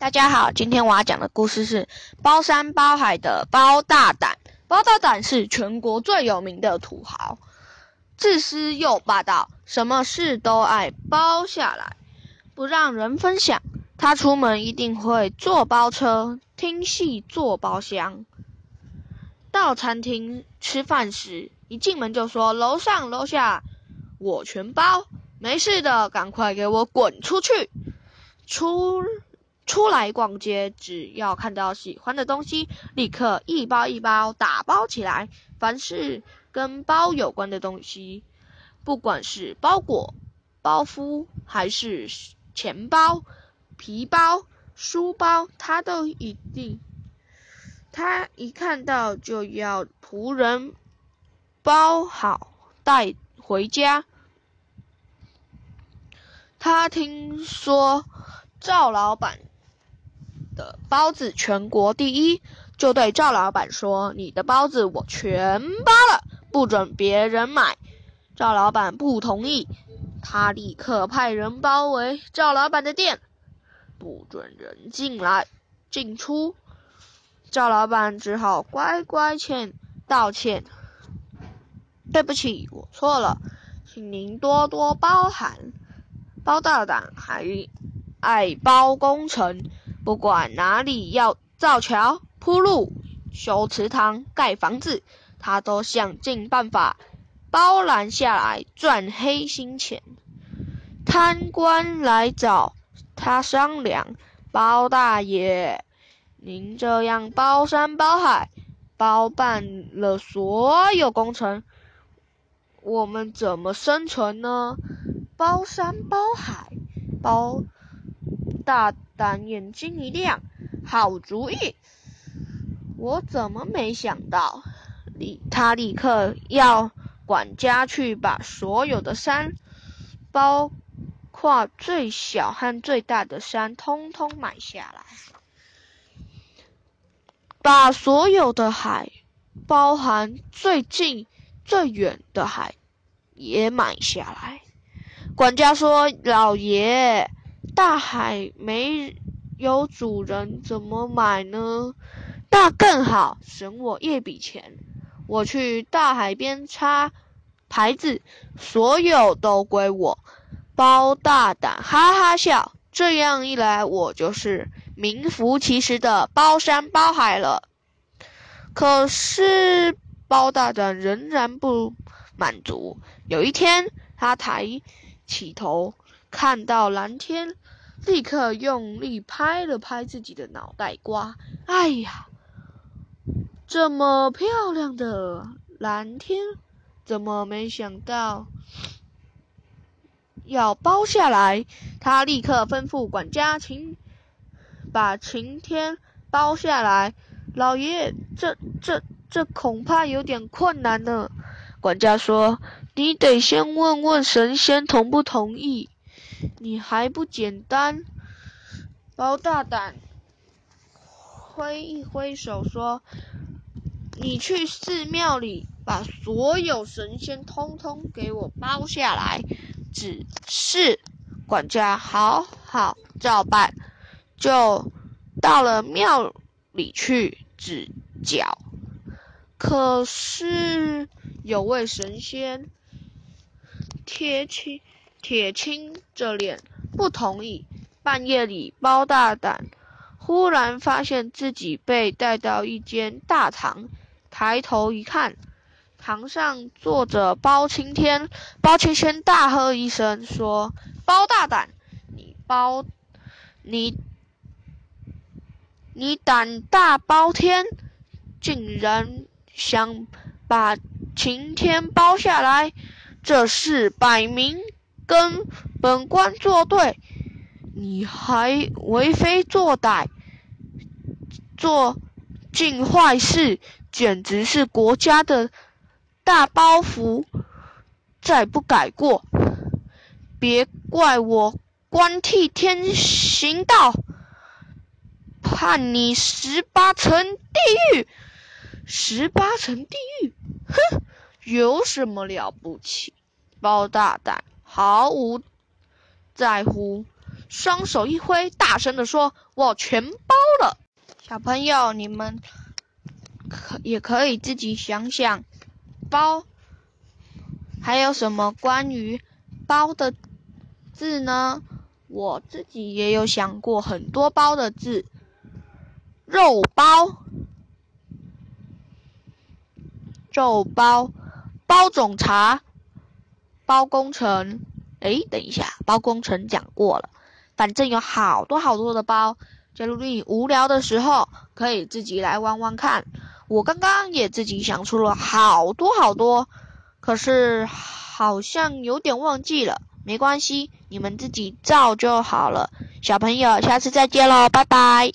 大家好，今天我要讲的故事是包山包海的包大胆。包大胆是全国最有名的土豪，自私又霸道，什么事都爱包下来，不让人分享。他出门一定会坐包车，听戏坐包厢。到餐厅吃饭时，一进门就说：“楼上楼下我全包，没事的，赶快给我滚出去！”出出来逛街，只要看到喜欢的东西，立刻一包一包打包起来。凡是跟包有关的东西，不管是包裹、包袱，还是钱包。皮包、书包，他都一定，他一看到就要仆人包好带回家。他听说赵老板的包子全国第一，就对赵老板说：“你的包子我全包了，不准别人买。”赵老板不同意，他立刻派人包围赵老板的店。不准人进来、进出，赵老板只好乖乖欠道歉。对不起，我错了，请您多多包涵。包大胆还爱包工程，不管哪里要造桥、铺路、修祠堂、盖房子，他都想尽办法包揽下来赚黑心钱。贪官来找。他商量，包大爷，您这样包山包海，包办了所有工程，我们怎么生存呢？包山包海，包大但眼睛一亮，好主意！我怎么没想到？立他立刻要管家去把所有的山包。括最小和最大的山，通通买下来，把所有的海，包含最近、最远的海，也买下来。管家说：“老爷，大海没有主人，怎么买呢？那更好，省我一笔钱。我去大海边插牌子，所有都归我。”包大胆哈哈笑，这样一来，我就是名副其实的包山包海了。可是包大胆仍然不满足。有一天，他抬起头，看到蓝天，立刻用力拍了拍自己的脑袋瓜。哎呀，这么漂亮的蓝天，怎么没想到？要包下来，他立刻吩咐管家晴把晴天包下来。老爷，这这这恐怕有点困难呢。管家说：“你得先问问神仙同不同意。”你还不简单？包大胆挥一挥手说：“你去寺庙里把所有神仙通通给我包下来。”只是管家好好照办，就到了庙里去指教。可是有位神仙铁青铁青着脸不同意。半夜里，包大胆忽然发现自己被带到一间大堂，抬头一看。堂上坐着包青天，包青天大喝一声说：“包大胆，你包你你胆大包天，竟然想把晴天包下来，这事摆明跟本官作对，你还为非作歹，做尽坏事，简直是国家的。”大包袱，再不改过，别怪我官替天行道，判你十八层地狱。十八层地狱，哼，有什么了不起？包大胆毫无在乎，双手一挥，大声的说：“我全包了。”小朋友，你们可也可以自己想想，包还有什么关于包的字呢？我自己也有想过很多包的字，肉包、肉包、包种茶、包工程。哎，等一下，包工程讲过了。反正有好多好多的包，假如你无聊的时候，可以自己来玩玩看。我刚刚也自己想出了好多好多，可是好像有点忘记了。没关系，你们自己照就好了。小朋友，下次再见喽，拜拜。